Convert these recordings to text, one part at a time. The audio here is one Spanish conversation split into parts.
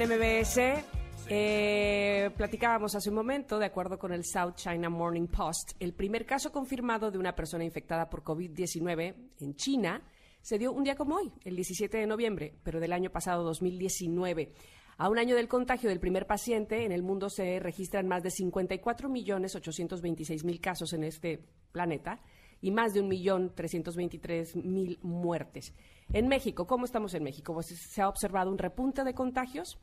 En MBS. Eh, platicábamos hace un momento, de acuerdo con el South China Morning Post, el primer caso confirmado de una persona infectada por COVID-19 en China se dio un día como hoy, el 17 de noviembre, pero del año pasado 2019. A un año del contagio del primer paciente, en el mundo se registran más de 54 millones 826 mil casos en este planeta y más de un millón 323 mil muertes. En México, ¿cómo estamos en México? Pues se ha observado un repunte de contagios.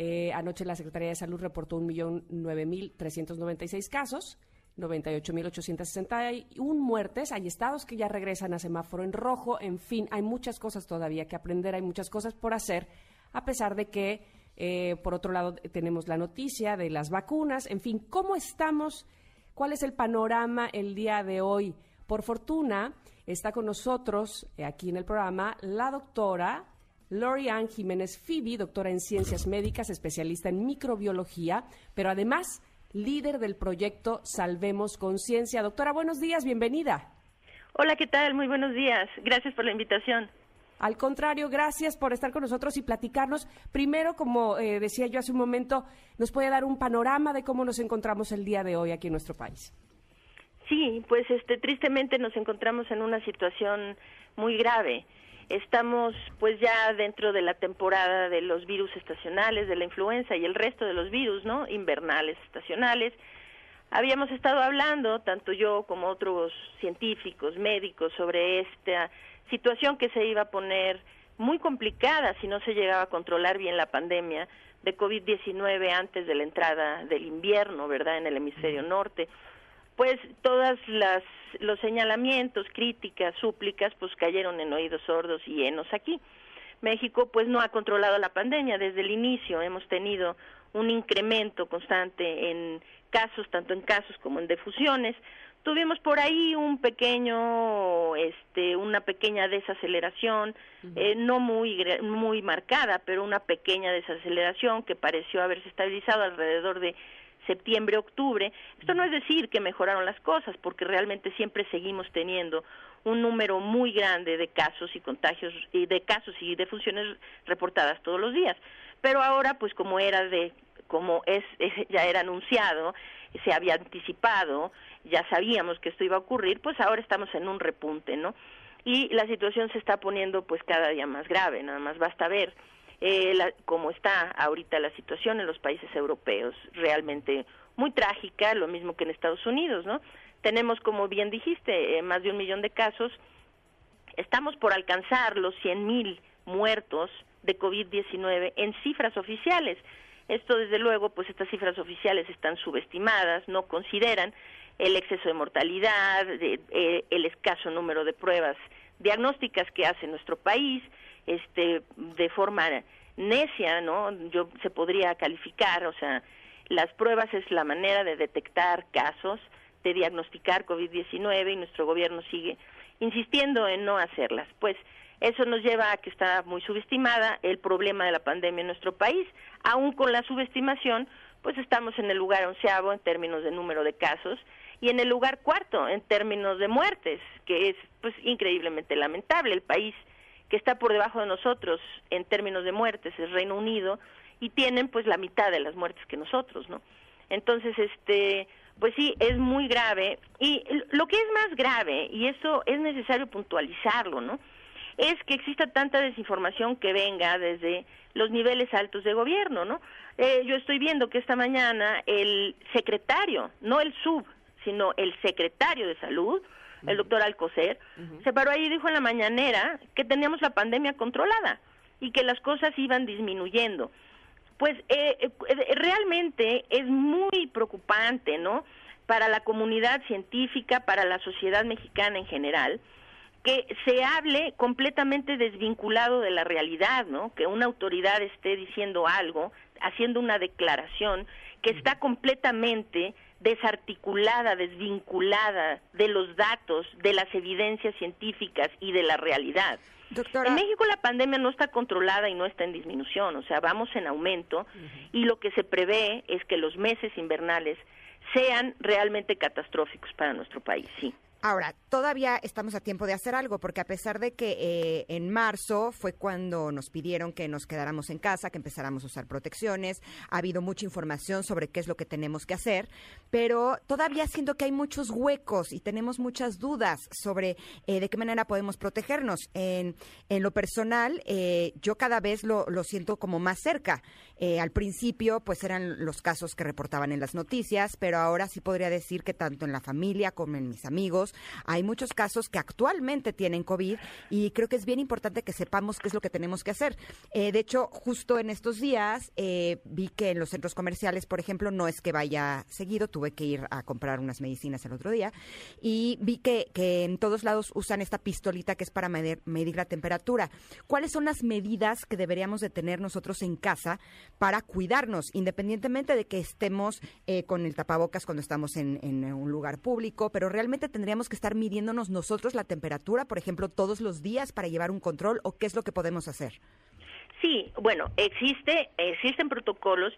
Eh, anoche la Secretaría de Salud reportó un millón nueve mil trescientos noventa y seis casos, 98.861 muertes. Hay estados que ya regresan a semáforo en rojo. En fin, hay muchas cosas todavía que aprender, hay muchas cosas por hacer, a pesar de que, eh, por otro lado, tenemos la noticia de las vacunas. En fin, ¿cómo estamos? ¿Cuál es el panorama el día de hoy? Por fortuna, está con nosotros eh, aquí en el programa la doctora Lorian Jiménez Fibi, doctora en ciencias médicas, especialista en microbiología, pero además líder del proyecto Salvemos Conciencia. Doctora, buenos días, bienvenida. Hola, ¿qué tal? Muy buenos días. Gracias por la invitación. Al contrario, gracias por estar con nosotros y platicarnos. Primero, como eh, decía yo hace un momento, nos puede dar un panorama de cómo nos encontramos el día de hoy aquí en nuestro país. Sí, pues este tristemente nos encontramos en una situación muy grave. Estamos pues ya dentro de la temporada de los virus estacionales, de la influenza y el resto de los virus, ¿no? Invernales, estacionales. Habíamos estado hablando, tanto yo como otros científicos, médicos, sobre esta situación que se iba a poner muy complicada si no se llegaba a controlar bien la pandemia de COVID-19 antes de la entrada del invierno, ¿verdad?, en el hemisferio norte pues todas las los señalamientos, críticas, súplicas, pues cayeron en oídos sordos y enos aquí. México pues no ha controlado la pandemia desde el inicio, hemos tenido un incremento constante en casos, tanto en casos como en defusiones. Tuvimos por ahí un pequeño, este, una pequeña desaceleración, eh, no muy muy marcada, pero una pequeña desaceleración que pareció haberse estabilizado alrededor de septiembre, octubre. Esto no es decir que mejoraron las cosas, porque realmente siempre seguimos teniendo un número muy grande de casos y contagios y de casos y de funciones reportadas todos los días. Pero ahora, pues como era de como es, ya era anunciado, se había anticipado, ya sabíamos que esto iba a ocurrir, pues ahora estamos en un repunte, ¿no? Y la situación se está poniendo pues cada día más grave, nada más basta ver eh, la, como está ahorita la situación en los países europeos, realmente muy trágica, lo mismo que en Estados Unidos, ¿no? Tenemos, como bien dijiste, eh, más de un millón de casos. Estamos por alcanzar los 100 mil muertos de COVID-19 en cifras oficiales. Esto, desde luego, pues estas cifras oficiales están subestimadas, no consideran el exceso de mortalidad, eh, el escaso número de pruebas diagnósticas que hace nuestro país, este de forma necia, ¿no? Yo se podría calificar, o sea, las pruebas es la manera de detectar casos, de diagnosticar COVID-19 y nuestro gobierno sigue insistiendo en no hacerlas. Pues eso nos lleva a que está muy subestimada el problema de la pandemia en nuestro país. Aún con la subestimación, pues estamos en el lugar onceavo en términos de número de casos y en el lugar cuarto en términos de muertes, que es pues increíblemente lamentable. El país que está por debajo de nosotros en términos de muertes es Reino Unido y tienen pues la mitad de las muertes que nosotros, ¿no? Entonces, este, pues sí, es muy grave y lo que es más grave y eso es necesario puntualizarlo, ¿no? Es que exista tanta desinformación que venga desde los niveles altos de gobierno, ¿no? Eh, yo estoy viendo que esta mañana el secretario, no el sub, sino el secretario de salud, el doctor Alcocer, se paró ahí y dijo en la mañanera que teníamos la pandemia controlada y que las cosas iban disminuyendo. Pues eh, eh, realmente es muy preocupante, ¿no? Para la comunidad científica, para la sociedad mexicana en general, que se hable completamente desvinculado de la realidad, ¿no? Que una autoridad esté diciendo algo, haciendo una declaración que está completamente desarticulada, desvinculada de los datos, de las evidencias científicas y de la realidad. En México la pandemia no está controlada y no está en disminución, o sea, vamos en aumento y lo que se prevé es que los meses invernales sean realmente catastróficos para nuestro país, sí. Ahora, todavía estamos a tiempo de hacer algo, porque a pesar de que eh, en marzo fue cuando nos pidieron que nos quedáramos en casa, que empezáramos a usar protecciones, ha habido mucha información sobre qué es lo que tenemos que hacer, pero todavía siento que hay muchos huecos y tenemos muchas dudas sobre eh, de qué manera podemos protegernos. En, en lo personal, eh, yo cada vez lo, lo, siento como más cerca. al principio, pues eran los casos que reportaban en las noticias, pero ahora sí podría decir que tanto en la familia como en mis amigos, hay muchos casos que actualmente tienen COVID y creo que es bien importante que sepamos qué es lo que tenemos que hacer. Eh, de hecho, justo en estos días eh, vi que en los centros comerciales, por ejemplo, no es que vaya seguido, tuve que ir a comprar unas medicinas el otro día y vi que, en todos lados usan esta pistolita que es para medir, la temperatura. ¿Cuáles son las medidas que deberíamos de tener nosotros en casa para cuidarnos, independientemente de que estemos eh, con el tapabocas cuando estamos en un lugar público, pero realmente tendríamos que estar midiéndonos nosotros la temperatura, por ejemplo, todos los días para llevar un control o qué es lo que podemos hacer? Sí, bueno, existe, existen protocolos.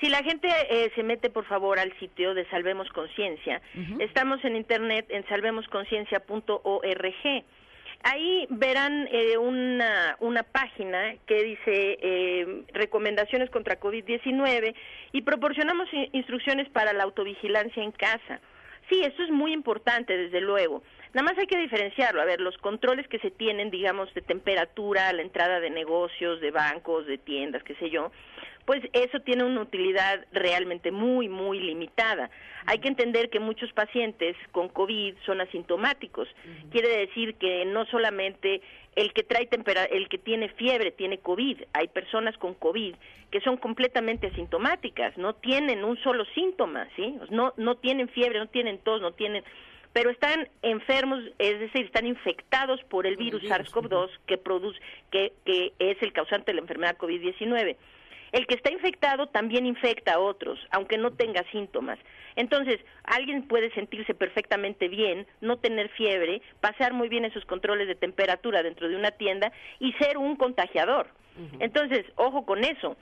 Si la gente eh, se mete, por favor, al sitio de Salvemos Conciencia, estamos en internet en salvemosconciencia.org. Ahí verán eh, una, una página que dice eh, recomendaciones contra COVID-19 y proporcionamos instrucciones para la autovigilancia en casa. Sí, eso es muy importante, desde luego. Nada más hay que diferenciarlo. A ver, los controles que se tienen, digamos, de temperatura a la entrada de negocios, de bancos, de tiendas, qué sé yo, pues eso tiene una utilidad realmente muy, muy limitada. Hay que entender que muchos pacientes con COVID son asintomáticos. Quiere decir que no solamente el que trae el que tiene fiebre tiene COVID. Hay personas con COVID que son completamente asintomáticas, no tienen un solo síntoma, ¿sí? No, no tienen fiebre, no tienen tos, no tienen pero están enfermos, es decir, están infectados por el virus, SARS-CoV-2 que produce que, que es el causante de la enfermedad COVID-19. El que está infectado también infecta a otros, aunque no tenga síntomas. Entonces, alguien puede sentirse perfectamente bien, no tener fiebre, pasar muy bien esos controles de temperatura dentro de una tienda y ser un contagiador. Entonces, ojo con eso.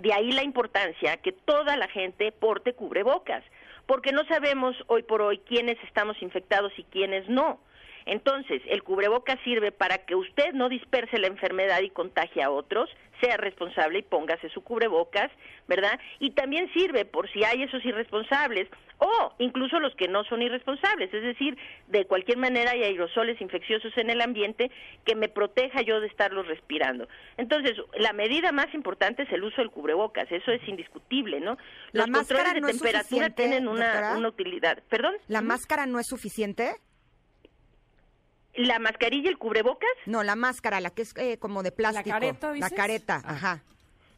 De ahí la importancia que toda la gente porte cubrebocas, porque no sabemos hoy por hoy quiénes estamos infectados y quiénes no. Entonces, el cubreboca sirve para que usted no disperse la enfermedad y contagie a otros, sea responsable y póngase su cubrebocas, ¿verdad? Y también sirve por si hay esos irresponsables o incluso los que no son irresponsables, es decir, de cualquier manera hay aerosoles infecciosos en el ambiente que me proteja yo de estarlos respirando. Entonces, la medida más importante es el uso del cubrebocas, eso es indiscutible, ¿no? Los ¿La controles de temperatura tienen una, una utilidad. ¿Perdón? ¿La máscara no es suficiente? ¿La mascarilla y el cubrebocas? No, la máscara, la que es eh, como de plástico. ¿La careta, La careta, ajá.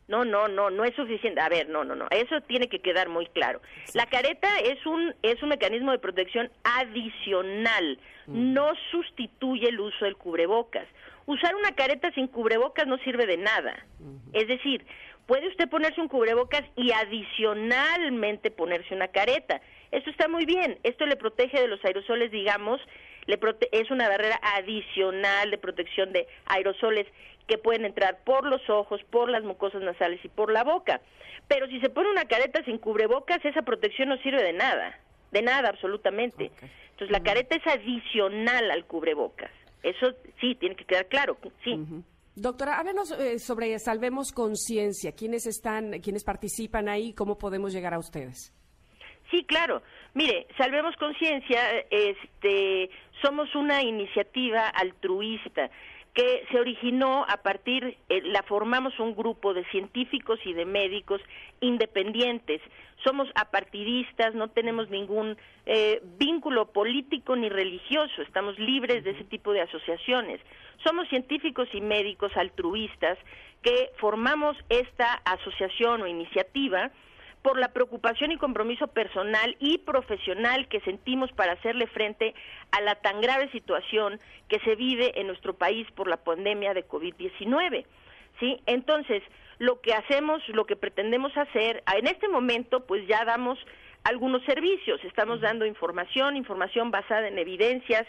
No, no, no, no es suficiente. A ver, no, no, no. Eso tiene que quedar muy claro. La careta es un es un mecanismo de protección adicional. Mm. No sustituye el uso del cubrebocas. Usar una careta sin cubrebocas no sirve de nada. Es decir, puede usted ponerse un cubrebocas y adicionalmente ponerse una careta. Esto está muy bien. Esto le protege de los aerosoles, digamos, le es una barrera adicional de protección de aerosoles que pueden entrar por los ojos, por las mucosas nasales y por la boca. Pero si se pone una careta sin cubrebocas, esa protección no sirve de nada, de nada absolutamente. Entonces la careta es adicional al cubrebocas. Eso sí, tiene que quedar claro, sí. Doctora, háblenos eh, sobre Salvemos Conciencia. ¿Quiénes están, quiénes participan ahí? ¿Cómo podemos llegar a ustedes? Sí, claro. Mire, Salvemos Conciencia, este, somos una iniciativa altruista que se originó a partir, eh, la formamos un grupo de científicos y de médicos independientes. Somos apartidistas, no tenemos ningún eh, vínculo político ni religioso, estamos libres de ese tipo de asociaciones. Somos científicos y médicos altruistas que formamos esta asociación o iniciativa por la preocupación y compromiso personal y profesional que sentimos para hacerle frente a la tan grave situación que se vive en nuestro país por la pandemia de COVID-19. ¿Sí? Entonces, lo que hacemos, lo que pretendemos hacer, en este momento pues ya damos algunos servicios, estamos dando información, información basada en evidencias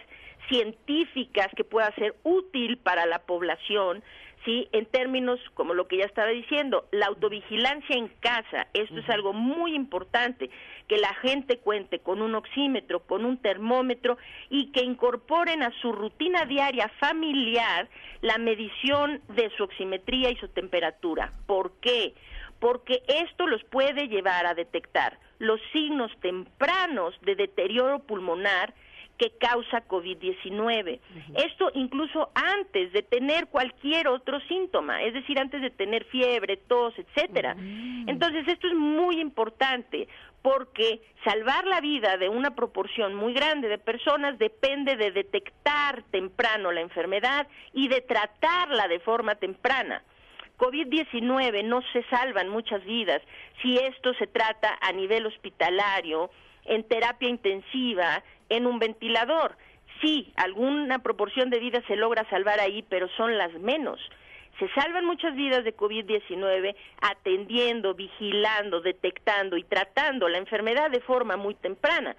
científicas que pueda ser útil para la población, ¿sí? En términos, como lo que ya estaba diciendo, la autovigilancia en casa, esto es algo muy importante, que la gente cuente con un oxímetro, con un termómetro y que incorporen a su rutina diaria familiar la medición de su oximetría y su temperatura. ¿Por qué? Porque esto los puede llevar a detectar los signos tempranos de deterioro pulmonar, que causa COVID-19. Esto incluso antes de tener cualquier otro síntoma, es decir, antes de tener fiebre, tos, etcétera. Entonces, esto es muy importante porque salvar la vida de una proporción muy grande de personas depende de detectar temprano la enfermedad y de tratarla de forma temprana. COVID-19 no se salvan muchas vidas si esto se trata a nivel hospitalario, en terapia intensiva, en un ventilador. Sí, alguna proporción de vidas se logra salvar ahí, pero son las menos. Se salvan muchas vidas de COVID-19 atendiendo, vigilando, detectando y tratando la enfermedad de forma muy temprana.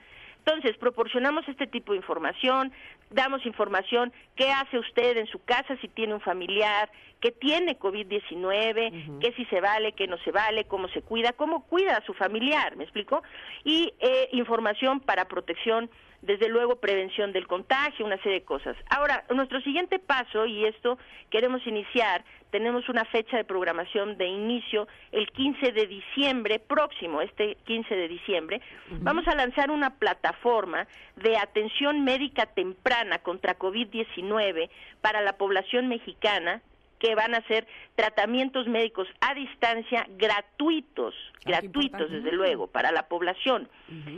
Entonces, proporcionamos este tipo de información, damos información, qué hace usted en su casa si tiene un familiar que tiene COVID-19, qué si se vale, qué no se vale, cómo se cuida, cómo cuida a su familiar, ¿me explico? Y eh, información para protección desde luego prevención del contagio, una serie de cosas. Ahora, nuestro siguiente paso, y esto queremos iniciar, tenemos una fecha de programación de inicio el 15 de diciembre próximo, este 15 de diciembre, vamos a lanzar una plataforma de atención médica temprana contra COVID-19 para la población mexicana que van a ser tratamientos médicos a distancia gratuitos, ah, gratuitos desde luego, para la población.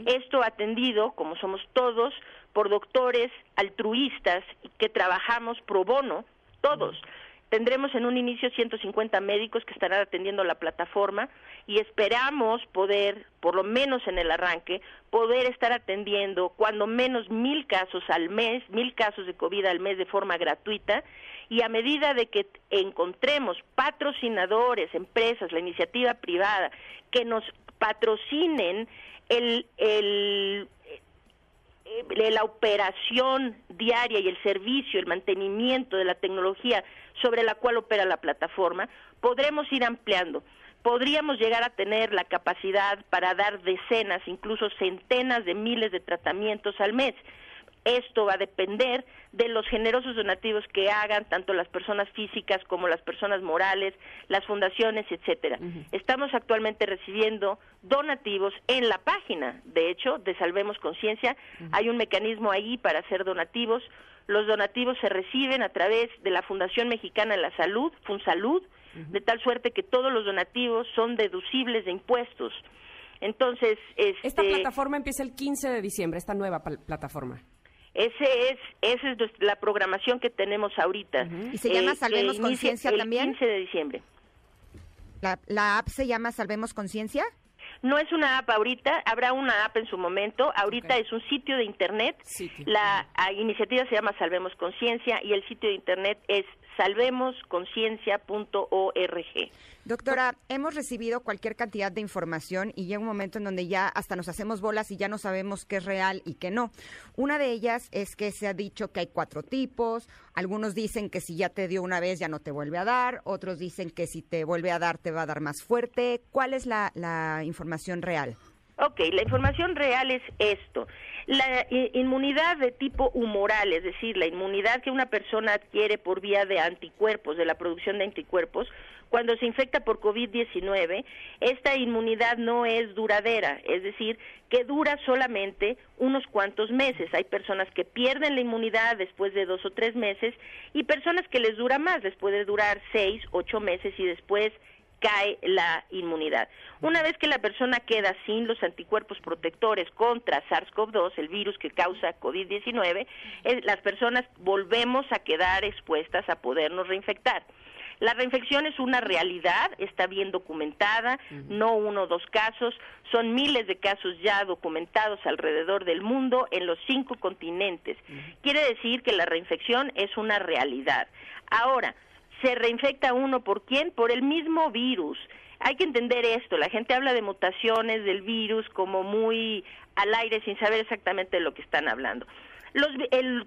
Esto atendido, como somos todos, por doctores altruistas que trabajamos pro bono, todos. Tendremos en un inicio 150 médicos que estarán atendiendo la plataforma y esperamos poder, por lo menos en el arranque, poder estar atendiendo cuando menos mil casos al mes, mil casos de COVID al mes de forma gratuita. Y a medida de que encontremos patrocinadores, empresas, la iniciativa privada, que nos patrocinen el, el, eh, la operación diaria y el servicio, el mantenimiento de la tecnología sobre la cual opera la plataforma, podremos ir ampliando. Podríamos llegar a tener la capacidad para dar decenas, incluso centenas de miles de tratamientos al mes. Esto va a depender de los generosos donativos que hagan tanto las personas físicas como las personas morales, las fundaciones, etcétera. Estamos actualmente recibiendo donativos en la página, de hecho, de Salvemos Conciencia, hay un mecanismo ahí para hacer donativos. Los donativos se reciben a través de la Fundación Mexicana de la Salud, FunSalud, de tal suerte que todos los donativos son deducibles de impuestos. Entonces, esta este plataforma empieza el 15 de diciembre, esta nueva plataforma. Ese es, esa es la programación que tenemos ahorita. ¿Y se llama eh, Salvemos Conciencia también? El 15 de diciembre. ¿La, ¿La app se llama Salvemos Conciencia? No es una app ahorita, habrá una app en su momento. Ahorita es un sitio de internet. La iniciativa se llama Salvemos Conciencia y el sitio de internet es salvemosconciencia.org. Doctora, hemos recibido cualquier cantidad de información y llega un momento en donde ya hasta nos hacemos bolas y ya no sabemos qué es real y qué no. Una de ellas es que se ha dicho que hay cuatro tipos, algunos dicen que si ya te dio una vez ya no te vuelve a dar, otros dicen que si te vuelve a dar te va a dar más fuerte. ¿Cuál es la, la información real? Ok, la información real es esto. La inmunidad de tipo humoral, es decir, la inmunidad que una persona adquiere por vía de anticuerpos, de la producción de anticuerpos, cuando se infecta por COVID-19, esta inmunidad no es duradera, es decir, que dura solamente unos cuantos meses. Hay personas que pierden la inmunidad después de dos o tres meses y personas que les dura más, les puede durar seis, ocho meses y después cae la inmunidad. Una vez que la persona queda sin los anticuerpos protectores contra SARS-CoV-2, el virus que causa COVID-19, eh, las personas volvemos a quedar expuestas a podernos reinfectar. La reinfección es una realidad, está bien documentada, no uno o dos casos, son miles de casos ya documentados alrededor del mundo en los cinco continentes. Quiere decir que la reinfección es una realidad. Ahora, ¿se reinfecta uno por quién? Por el mismo virus. Hay que entender esto, la gente habla de mutaciones del virus como muy al aire sin saber exactamente de lo que están hablando. Los,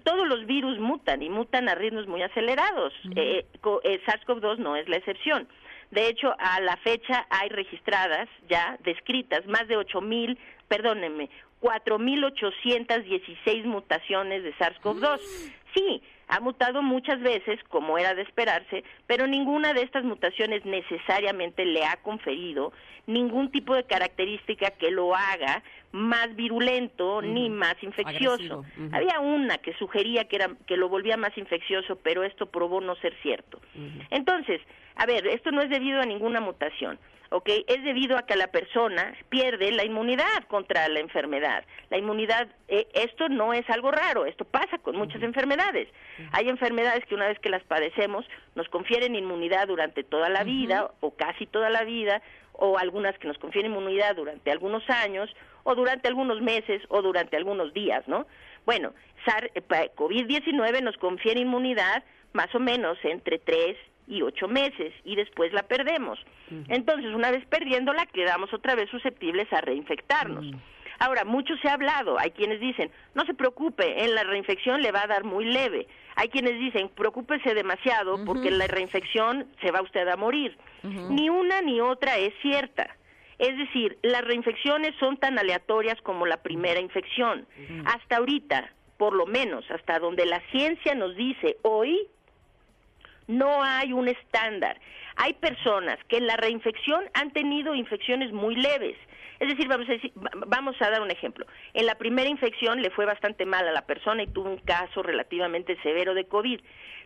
todos los virus mutan y mutan a ritmos muy acelerados. Eh, eh, SARS-CoV-2 no es la excepción. De hecho, a la fecha hay registradas ya, descritas, más de 8.000, perdónenme, 4.816 mutaciones de SARS-CoV-2. Sí, ha mutado muchas veces, como era de esperarse, pero ninguna de estas mutaciones necesariamente le ha conferido ningún tipo de característica que lo haga más virulento ni más infeccioso. Había una que sugería que, era, que lo volvía más infeccioso, pero esto probó no ser cierto. Entonces, a ver, esto no es debido a ninguna mutación. ¿ok? Es debido a que la persona pierde la inmunidad contra la enfermedad. La inmunidad, eh, esto no es algo raro, esto pasa con muchas enfermedades. Hay enfermedades que una vez que las padecemos nos confieren inmunidad durante toda la vida o casi toda la vida, o algunas que nos confieren inmunidad durante algunos años, o durante algunos meses, o durante algunos días, ¿no? Bueno, eh, COVID-19 nos confiere inmunidad más o menos entre tres y ocho meses y después la perdemos. Entonces, una vez perdiéndola, quedamos otra vez susceptibles a reinfectarnos. Ahora, mucho se ha hablado, hay quienes dicen, no se preocupe, en la reinfección le va a dar muy leve. Hay quienes dicen, preocúpese demasiado porque en la reinfección se va usted a morir. Ni una ni otra es cierta. Es decir, las reinfecciones son tan aleatorias como la primera infección. Hasta ahorita, por lo menos, hasta donde la ciencia nos dice hoy, no hay un estándar. Hay personas que en la reinfección han tenido infecciones muy leves. Es decir, vamos a, decir, vamos a dar un ejemplo. En la primera infección le fue bastante mal a la persona y tuvo un caso relativamente severo de COVID.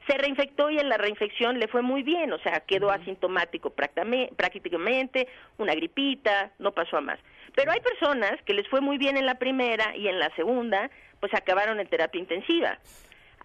Se reinfectó y en la reinfección le fue muy bien, o sea, quedó asintomático prácticamente, una gripita, no pasó a más. Pero hay personas que les fue muy bien en la primera y en la segunda, pues acabaron en terapia intensiva.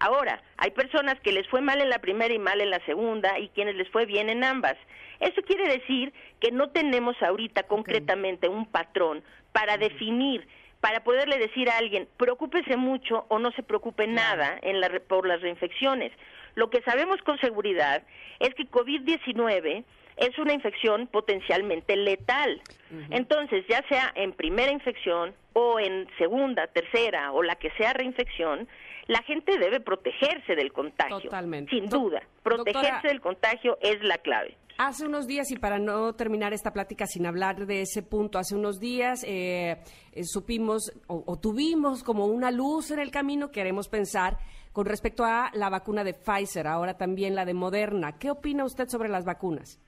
Ahora, hay personas que les fue mal en la primera y mal en la segunda y quienes les fue bien en ambas. Eso quiere decir que no tenemos ahorita concretamente un patrón para definir para poderle decir a alguien, preocúpese mucho o no se preocupe nada en la, por las reinfecciones. Lo que sabemos con seguridad es que COVID-19 es una infección potencialmente letal. Entonces, ya sea en primera infección o en segunda, tercera o la que sea reinfección, la gente debe protegerse del contagio. Totalmente. Sin duda. Protegerse del contagio es la clave. Hace unos días, y para no terminar esta plática sin hablar de ese punto, hace unos días eh, eh, supimos o, tuvimos como una luz en el camino, queremos pensar, con respecto a la vacuna de Pfizer, ahora también la de Moderna. ¿Qué opina usted sobre las vacunas?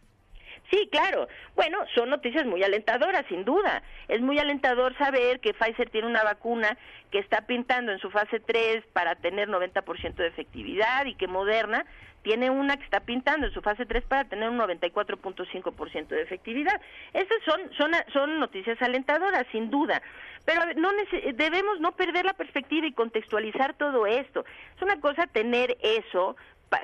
Sí, claro. Bueno, son noticias muy alentadoras, sin duda. Es muy alentador saber que Pfizer tiene una vacuna que está pintando en su fase 3 para tener 90% de efectividad y que Moderna tiene una que está pintando en su fase 3 para tener un 94.5% de efectividad. Esas son, son, son noticias alentadoras, sin duda. Pero no debemos no perder la perspectiva y contextualizar todo esto. Es una cosa tener eso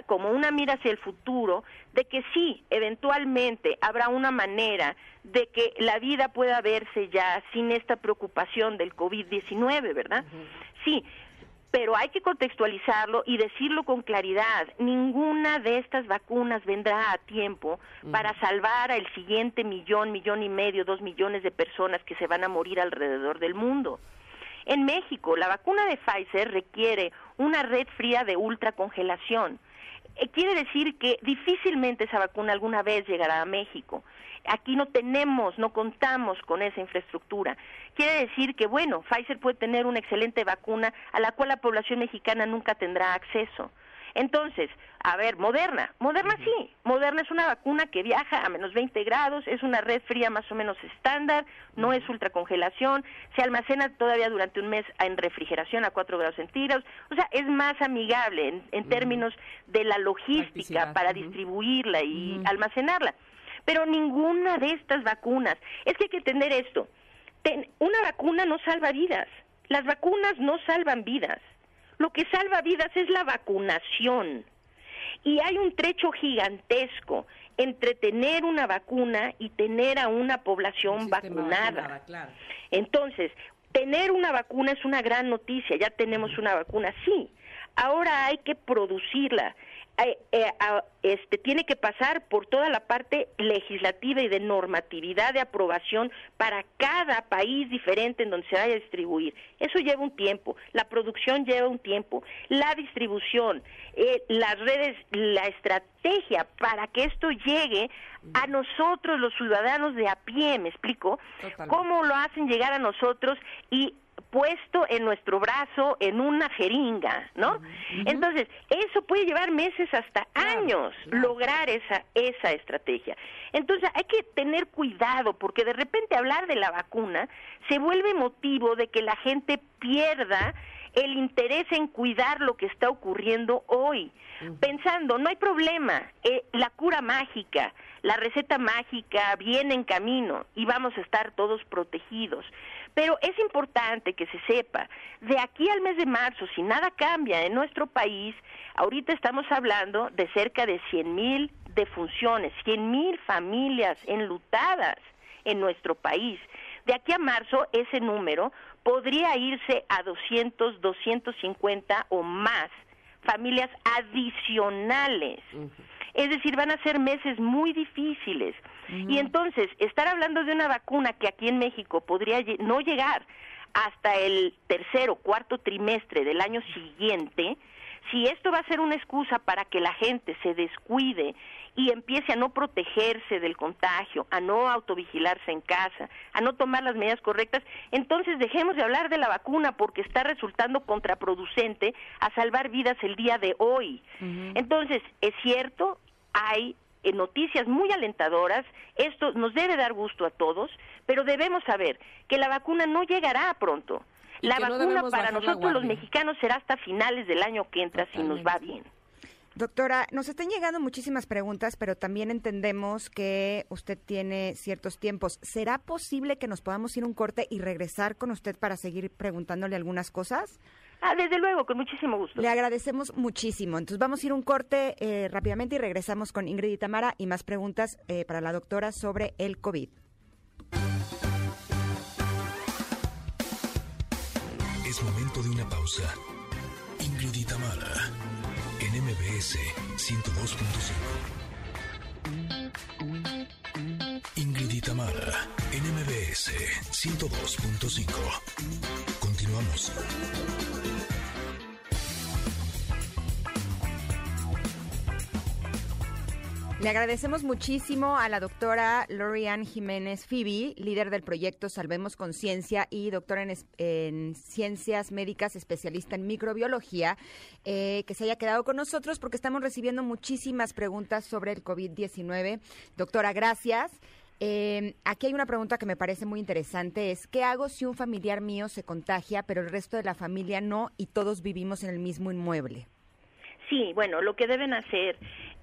como una mira hacia el futuro de que sí, eventualmente habrá una manera de que la vida pueda verse ya sin esta preocupación del COVID-19, ¿verdad? Sí, pero hay que contextualizarlo y decirlo con claridad. Ninguna de estas vacunas vendrá a tiempo para salvar al siguiente millón, millón y medio, dos millones de personas que se van a morir alrededor del mundo. En México, la vacuna de Pfizer requiere una red fría de ultracongelación eh, quiere decir que difícilmente esa vacuna alguna vez llegará a México. Aquí no tenemos, no contamos con esa infraestructura. Quiere decir que, bueno, Pfizer puede tener una excelente vacuna a la cual la población mexicana nunca tendrá acceso. Entonces, a ver, Moderna, Moderna sí, Moderna es una vacuna que viaja a menos 20 grados, es una red fría más o menos estándar, no es ultracongelación, se almacena todavía durante un mes en refrigeración a 4 grados centígrados, o sea, es más amigable en, términos de la logística para distribuirla y almacenarla. Pero ninguna de estas vacunas, es que hay que entender esto, una vacuna no salva vidas, las vacunas no salvan vidas, lo que salva vidas es la vacunación. Y hay un trecho gigantesco entre tener una vacuna y tener a una población vacunada. Entonces, tener una vacuna es una gran noticia, ya tenemos una vacuna, sí. Ahora hay que producirla, eh, este, tiene que pasar por toda la parte legislativa y de normatividad de aprobación para cada país diferente en donde se vaya a distribuir. Eso lleva un tiempo, la producción lleva un tiempo, la distribución, eh, las redes, la estrategia para que esto llegue a nosotros los ciudadanos de a pie, me explico, cómo lo hacen llegar a nosotros y puesto en nuestro brazo en una jeringa, ¿no? Entonces, eso puede llevar meses hasta años lograr esa esa estrategia. Entonces, hay que tener cuidado porque de repente hablar de la vacuna se vuelve motivo de que la gente pierda el interés en cuidar lo que está ocurriendo hoy, pensando, no hay problema, eh, la cura mágica, la receta mágica viene en camino y vamos a estar todos protegidos. Pero es importante que se sepa, de aquí al mes de marzo, si nada cambia en nuestro país, ahorita estamos hablando de cerca de 100 mil defunciones, 100 mil familias enlutadas en nuestro país. De aquí a marzo, ese número podría irse a 200, 250 o más familias adicionales. Es decir, van a ser meses muy difíciles. Y entonces, estar hablando de una vacuna que aquí en México podría no llegar hasta el tercer o cuarto trimestre del año siguiente, si esto va a ser una excusa para que la gente se descuide y empiece a no protegerse del contagio, a no autovigilarse en casa, a no tomar las medidas correctas, entonces dejemos de hablar de la vacuna porque está resultando contraproducente a salvar vidas el día de hoy. Entonces, es cierto, hay en noticias muy alentadoras, esto nos debe dar gusto a todos, pero debemos saber que la vacuna no llegará pronto. La vacuna para nosotros los mexicanos será hasta finales del año que entra si nos va bien. Doctora, nos están llegando muchísimas preguntas, pero también entendemos que usted tiene ciertos tiempos. ¿Será posible que nos podamos ir un corte y regresar con usted para seguir preguntándole algunas cosas? Ah, desde luego, con muchísimo gusto. Le agradecemos muchísimo. Entonces vamos a ir un corte eh, rápidamente y regresamos con Ingrid y Tamara y más preguntas eh, para la doctora sobre el COVID. Es momento de una pausa. Ingrid y Tamara, MBS 102.5. Ingrid y Tamara, en MBS 102.5. Continuamos. Le agradecemos muchísimo a la doctora Lorian Jiménez Fibi, líder del proyecto Salvemos Conciencia y doctora en, Ciencias Médicas, especialista en microbiología, eh, que se haya quedado con nosotros porque estamos recibiendo muchísimas preguntas sobre el COVID-19. Doctora, gracias. Eh, aquí hay una pregunta que me parece muy interesante, es ¿qué hago si un familiar mío se contagia, pero el resto de la familia no y todos vivimos en el mismo inmueble? Sí, bueno, lo que deben hacer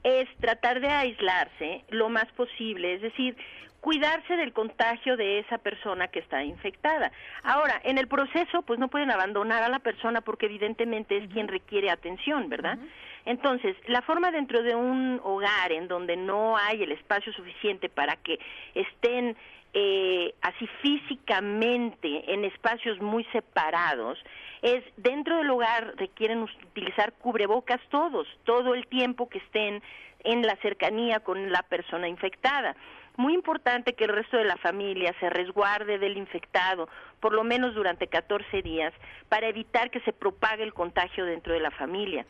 es tratar de aislarse lo más posible, es decir, cuidarse del contagio de esa persona que está infectada. Ahora, en el proceso, pues no pueden abandonar a la persona porque evidentemente es quien requiere atención, ¿verdad? Entonces, la forma dentro de un hogar en donde no hay el espacio suficiente para que estén eh, así físicamente en espacios muy separados, es dentro del hogar requieren utilizar cubrebocas todos, todo el tiempo que estén en la cercanía con la persona infectada. Muy importante que el resto de la familia se resguarde del infectado, por lo menos durante 14 días, para evitar que se propague el contagio dentro de la familia.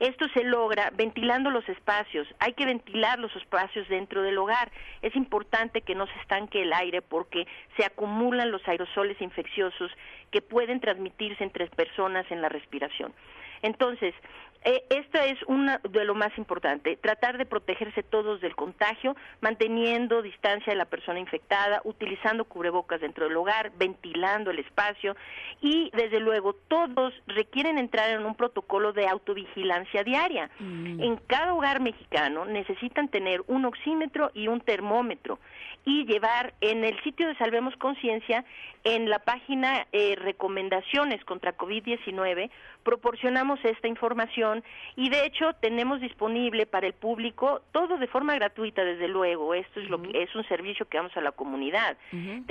Esto se logra ventilando los espacios. Hay que ventilar los espacios dentro del hogar. Es importante que no se estanque el aire porque se acumulan los aerosoles infecciosos que pueden transmitirse entre personas en la respiración. Entonces, eh, esto es una de lo más importante, tratar de protegerse todos del contagio, manteniendo distancia de la persona infectada, utilizando cubrebocas dentro del hogar, ventilando el espacio y desde luego todos requieren entrar en un protocolo de autovigilancia diaria. Mm. En cada hogar mexicano necesitan tener un oxímetro y un termómetro y llevar en el sitio de Salvemos Conciencia, en la página eh, Recomendaciones contra COVID-19, proporcionamos esta información y de hecho tenemos disponible para el público todo de forma gratuita, desde luego. Esto es lo que es un servicio que damos a la comunidad.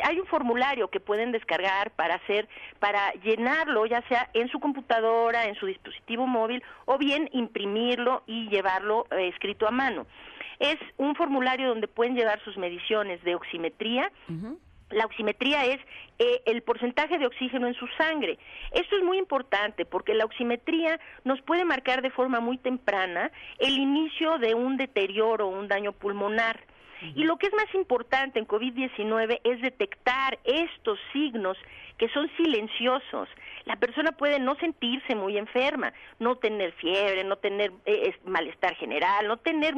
Hay un formulario que pueden descargar para hacer, para llenarlo, ya sea en su computadora, en su dispositivo móvil, o bien imprimirlo y llevarlo eh, escrito a mano. Es un formulario donde pueden llevar sus mediciones de oximetría. La oximetría es eh, el porcentaje de oxígeno en su sangre. Esto es muy importante porque la oximetría nos puede marcar de forma muy temprana el inicio de un deterioro o un daño pulmonar. Y lo que es más importante en COVID-19 es detectar estos signos que son silenciosos. La persona puede no sentirse muy enferma, no tener fiebre, no tener eh, malestar general, no tener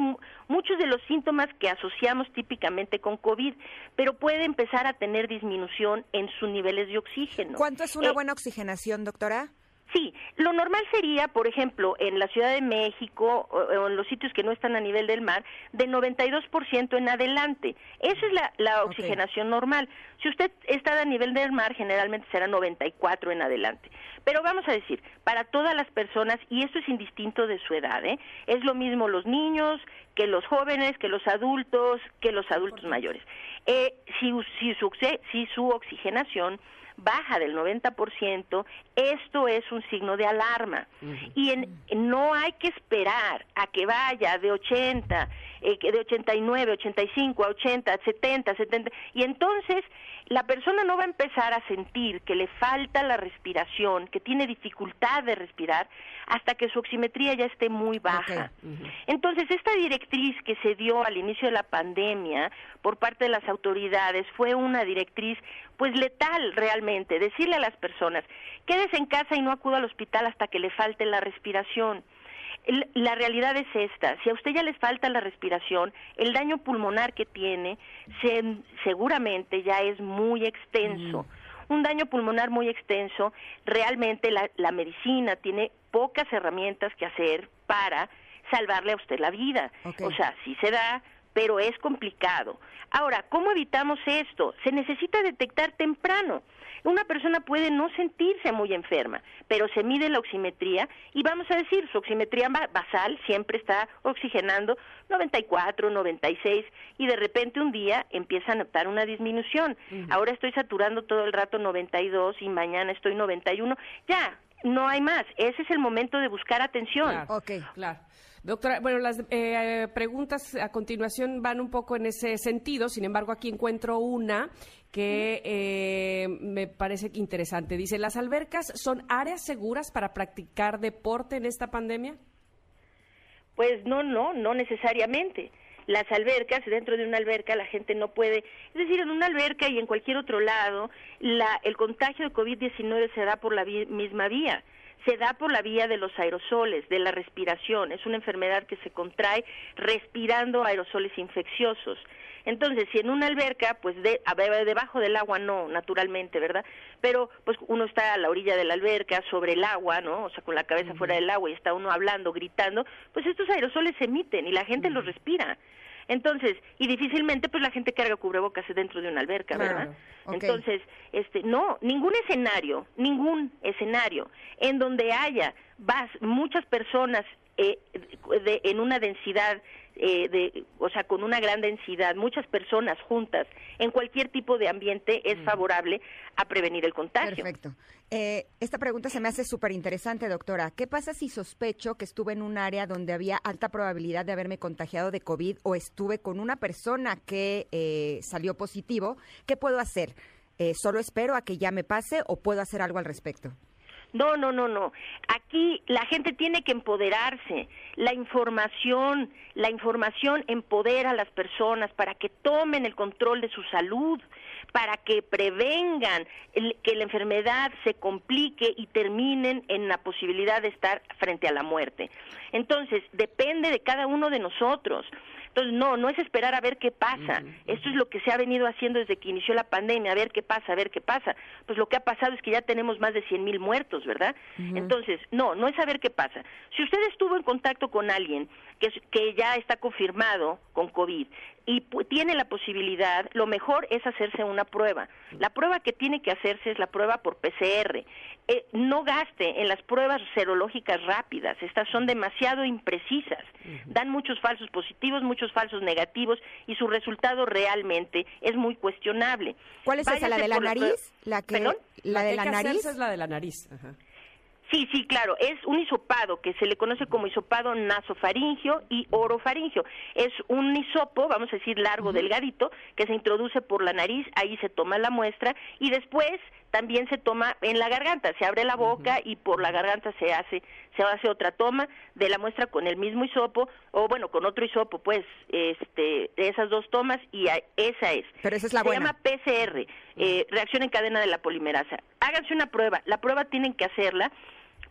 muchos de los síntomas que asociamos típicamente con COVID, pero puede empezar a tener disminución en sus niveles de oxígeno. ¿Cuánto es una eh, buena oxigenación, doctora? Sí, lo normal sería, por ejemplo, en la Ciudad de México o, en los sitios que no están a nivel del mar, de 92% en adelante. Esa es la, oxigenación normal. Si usted está a nivel del mar, generalmente será 94 en adelante. Pero vamos a decir, para todas las personas, y esto es indistinto de su edad, ¿eh? es lo mismo los niños que los jóvenes, que los adultos, que los adultos mayores. Eh, si, si, su, si su oxigenación baja del 90%, esto es un signo de alarma. Y no hay que esperar a que vaya de 80, eh, de 89, 85 a 80, 70, 70, y entonces la persona no va a empezar a sentir que le falta la respiración, que tiene dificultad de respirar, hasta que su oximetría ya esté muy baja. Entonces, esta directriz que se dio al inicio de la pandemia por parte de las autoridades fue una directriz pues letal realmente, decirle a las personas, quédese en casa y no acuda al hospital hasta que le falte la respiración la realidad es esta, si a usted ya les falta la respiración, el daño pulmonar que tiene seguramente ya es muy extenso. Un daño pulmonar muy extenso, realmente la, la medicina tiene pocas herramientas que hacer para salvarle a usted la vida. O sea, sí se da, pero es complicado. Ahora, ¿cómo evitamos esto? Se necesita detectar temprano. Una persona puede no sentirse muy enferma, pero se mide la oximetría y vamos a decir, su oximetría basal siempre está oxigenando 94, 96 y de repente un día empieza a notar una disminución. Ahora estoy saturando todo el rato 92 y mañana estoy 91. Ya, no hay más. Ese es el momento de buscar atención. Claro, ok, claro. Doctora, bueno, las eh, preguntas a continuación van un poco en ese sentido, sin embargo aquí encuentro una que eh, me parece interesante. Dice, ¿las albercas son áreas seguras para practicar deporte en esta pandemia? Pues no, no, no necesariamente. Las albercas, dentro de una alberca la gente no puede, es decir, en una alberca y en cualquier otro lado, la, el contagio de COVID-19 se da por la misma vía se da por la vía de los aerosoles, de la respiración. Es una enfermedad que se contrae respirando aerosoles infecciosos. Entonces, si en una alberca, pues de, debajo del agua no, naturalmente, ¿verdad? Pero pues uno está a la orilla de la alberca, sobre el agua, ¿no? O sea, con la cabeza fuera del agua y está uno hablando, gritando, pues estos aerosoles se emiten y la gente los respira. Entonces, y difícilmente pues la gente carga cubrebocas dentro de una alberca, ¿verdad? Entonces, este, no, ningún escenario, ningún escenario en donde haya vas, muchas personas eh, de, en una densidad eh, de, o sea, con una gran densidad, muchas personas juntas, en cualquier tipo de ambiente es mm. favorable a prevenir el contagio. Perfecto. Eh, esta pregunta se me hace súper interesante, doctora. ¿Qué pasa si sospecho que estuve en un área donde había alta probabilidad de haberme contagiado de COVID o estuve con una persona que eh, salió positivo? ¿Qué puedo hacer? ¿Solo espero a que ya me pase o puedo hacer algo al respecto? No, no, no, no. Aquí la gente tiene que empoderarse. La información, la información empodera a las personas para que tomen el control de su salud, para que prevengan que la enfermedad se complique y terminen en la posibilidad de estar frente a la muerte. Entonces, depende de cada uno de nosotros. Entonces, no, no es esperar a ver qué pasa. Esto es lo que se ha venido haciendo desde que inició la pandemia, a ver qué pasa, a ver qué pasa. Pues lo que ha pasado es que ya tenemos más de 100 mil muertos, ¿verdad? Entonces, no, no es saber qué pasa. Si usted estuvo en contacto con alguien que, que ya está confirmado con COVID, y tiene la posibilidad, lo mejor es hacerse una prueba. La prueba que tiene que hacerse es la prueba por PCR. Eh, no gaste en las pruebas serológicas rápidas, estas son demasiado imprecisas, dan muchos falsos positivos, muchos falsos negativos y su resultado realmente es muy cuestionable. ¿Cuál es esa, la de la nariz? La que, la, de la nariz es la de la nariz. Sí, sí, claro. Es un hisopado que se le conoce como hisopado nasofaringio y orofaringio. Es un hisopo, vamos a decir largo, delgadito, que se introduce por la nariz, ahí se toma la muestra y después también se toma en la garganta, se abre la boca y por la garganta se hace se hace otra toma de la muestra con el mismo hisopo o bueno, con otro hisopo, pues este esas dos tomas y esa es. Pero esa es la se llama PCR, eh, reacción en cadena de la polimerasa. Háganse una prueba, la prueba tienen que hacerla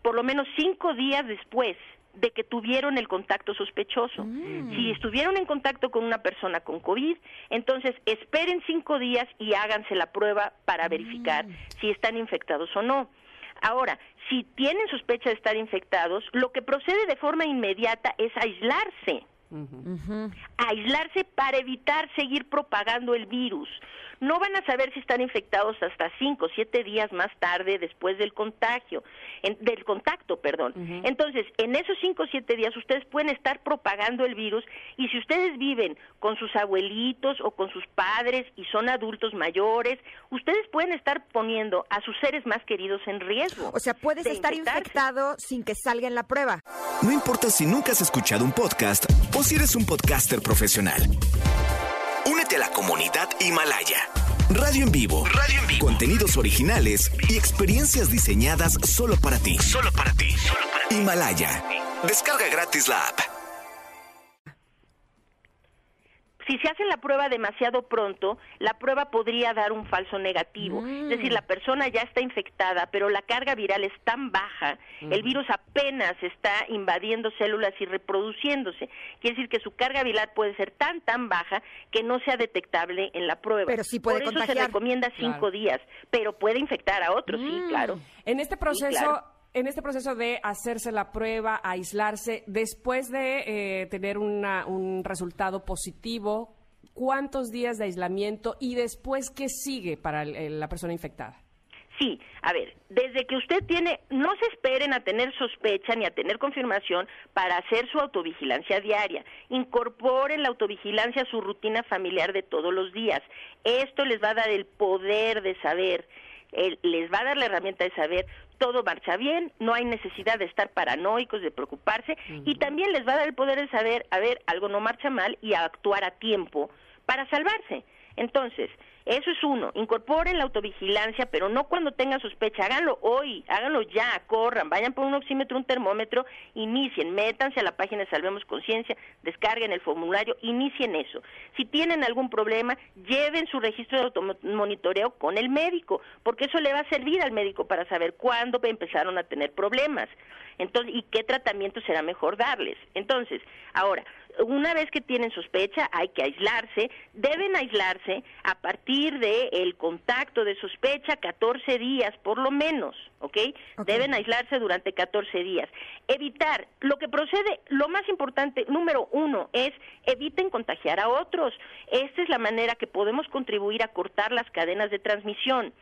por lo menos cinco días después de que tuvieron el contacto sospechoso. Mm. Si estuvieron en contacto con una persona con COVID, entonces esperen cinco días y háganse la prueba para verificar mm. si están infectados o no. Ahora, si tienen sospecha de estar infectados, lo que procede de forma inmediata es aislarse. Aislarse para evitar seguir propagando el virus no van a saber si están infectados hasta cinco o siete días más tarde después del contagio, del contacto, perdón. Entonces, en esos cinco o siete días ustedes pueden estar propagando el virus y si ustedes viven con sus abuelitos o con sus padres y son adultos mayores, ustedes pueden estar poniendo a sus seres más queridos en riesgo. O sea, puedes estar infectado sin que salga en la prueba. No importa si nunca has escuchado un podcast o si eres un podcaster profesional. Únete a la comunidad Himalaya. Radio en vivo. Radio en vivo. Contenidos originales y experiencias diseñadas solo para ti. Solo para ti. Himalaya. Descarga gratis la app. Si se hace la prueba demasiado pronto, la prueba podría dar un falso negativo. Es decir, la persona ya está infectada, pero la carga viral es tan baja, el virus apenas está invadiendo células y reproduciéndose. Quiere decir que su carga viral puede ser tan, tan baja que no sea detectable en la prueba. Pero sí puede Por eso se recomienda cinco días, pero puede infectar a otros, sí, mm. claro. En este proceso en este proceso de hacerse la prueba, aislarse, después de eh, tener un resultado positivo, ¿cuántos días de aislamiento y después qué sigue para la persona infectada? Sí, a ver, desde que usted tiene, no se esperen a tener sospecha ni a tener confirmación para hacer su autovigilancia diaria. Incorporen la autovigilancia a su rutina familiar de todos los días. Esto les va a dar el poder de saber les va a dar la herramienta de saber todo marcha bien, no hay necesidad de estar paranoicos, de preocuparse, y también les va a dar el poder de saber, a ver, algo no marcha mal y actuar a tiempo para salvarse. Entonces, eso es uno, incorporen la autovigilancia, pero no cuando tengan sospecha, háganlo hoy, háganlo ya, corran, vayan por un oxímetro, un termómetro, inicien, métanse a la página de Salvemos Conciencia, descarguen el formulario, inicien eso. Si tienen algún problema, lleven su registro de automonitoreo con el médico, porque eso le va a servir al médico para saber cuándo empezaron a tener problemas. Entonces, y qué tratamiento será mejor darles. Entonces, ahora, una vez que tienen sospecha, hay que aislarse, deben aislarse a partir del el contacto de sospecha 14 días por lo menos, ¿ok? Deben aislarse durante 14 días. Evitar, lo que procede, lo más importante, número uno, es eviten contagiar a otros. Esta es la manera que podemos contribuir a cortar las cadenas de transmisión.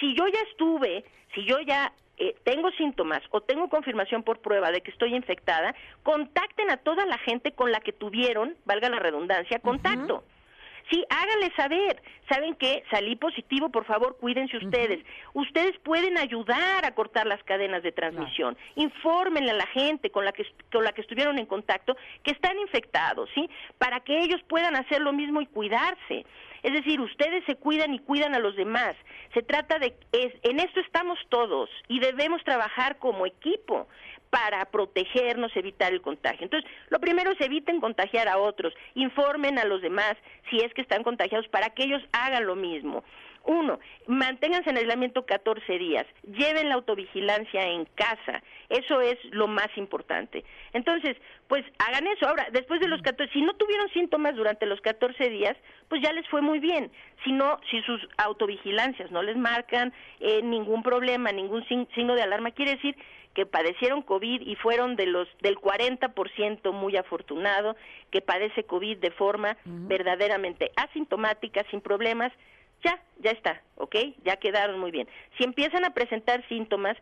Si yo ya estuve, si yo ya eh, tengo síntomas o tengo confirmación por prueba de que estoy infectada, contacten a toda la gente con la que tuvieron, valga la redundancia, contacto. Sí, háganle saber. ¿Saben qué? Salí positivo, por favor, cuídense ustedes. Ustedes pueden ayudar a cortar las cadenas de transmisión. Infórmenle a la gente con la que con la que estuvieron en contacto que están infectados, ¿sí? Para que ellos puedan hacer lo mismo y cuidarse. Es decir, ustedes se cuidan y cuidan a los demás. Se trata de, es, en esto estamos todos y debemos trabajar como equipo para protegernos, evitar el contagio. Entonces, lo primero es eviten contagiar a otros, informen a los demás si es que están contagiados para que ellos hagan lo mismo. Uno, manténganse en aislamiento 14 días, lleven la autovigilancia en casa, eso es lo más importante. Entonces, pues hagan eso. Ahora, después de los 14, si no tuvieron síntomas durante los 14 días, pues ya les fue muy bien. Si no, si sus autovigilancias no les marcan eh, ningún problema, ningún signo de alarma, quiere decir que padecieron COVID y fueron de los del 40% muy afortunado que padece COVID de forma verdaderamente asintomática, sin problemas, ya, ya está, ¿ok? Ya quedaron muy bien. Si empiezan a presentar síntomas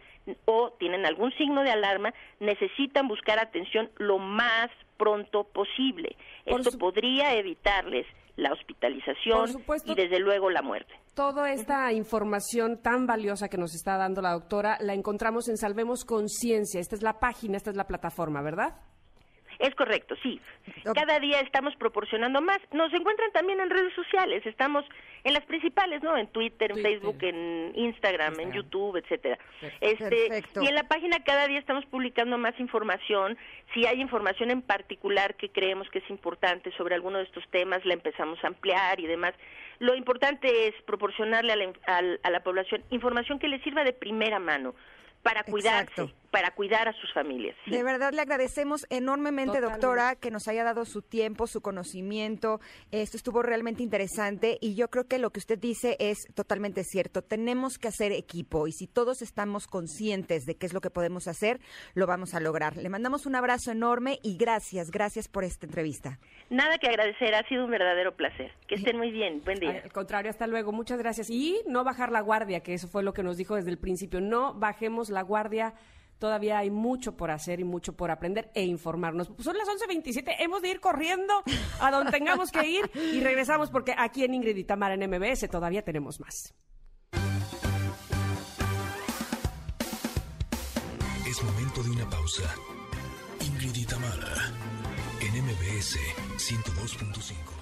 o tienen algún signo de alarma, necesitan buscar atención lo más pronto posible. Esto podría evitarles la hospitalización y desde luego la muerte. Toda esta información tan valiosa que nos está dando la doctora la encontramos en Salvemos Conciencia. Esta es la página, esta es la plataforma, ¿verdad? Es correcto, sí. Cada día estamos proporcionando más. Nos encuentran también en redes sociales. Estamos en las principales, ¿no? En Twitter, en Facebook, en Instagram, en YouTube, etcétera. Este, y en la página cada día estamos publicando más información. Si hay información en particular que creemos que es importante sobre alguno de estos temas, la empezamos a ampliar y demás. Lo importante es proporcionarle a la, a la población información que le sirva de primera mano para cuidarse, para cuidar a sus familias. De verdad le agradecemos enormemente, doctora, que nos haya dado su tiempo, su conocimiento. Esto estuvo realmente interesante y yo creo que lo que usted dice es totalmente cierto. Tenemos que hacer equipo y si todos estamos conscientes de qué es lo que podemos hacer, lo vamos a lograr. Le mandamos un abrazo enorme y gracias, gracias por esta entrevista. Nada que agradecer, ha sido un verdadero placer. Que estén muy bien, buen día. Al contrario, hasta luego, muchas gracias. Y no bajar la guardia, que eso fue lo que nos dijo desde el principio, no bajemos la guardia todavía hay mucho por hacer y mucho por aprender e informarnos. son las 11.27, hemos de ir corriendo a donde tengamos que ir y regresamos porque aquí en Ingrid y Tamara en MBS todavía tenemos más. Es momento de una pausa. Ingrid y Tamara en MBS 102.5.